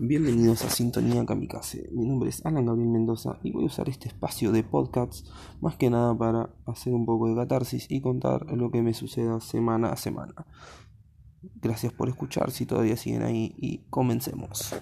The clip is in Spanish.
Bienvenidos a Sintonía Kamikaze. Mi nombre es Alan Gabriel Mendoza y voy a usar este espacio de podcasts más que nada para hacer un poco de catarsis y contar lo que me suceda semana a semana. Gracias por escuchar si todavía siguen ahí y comencemos.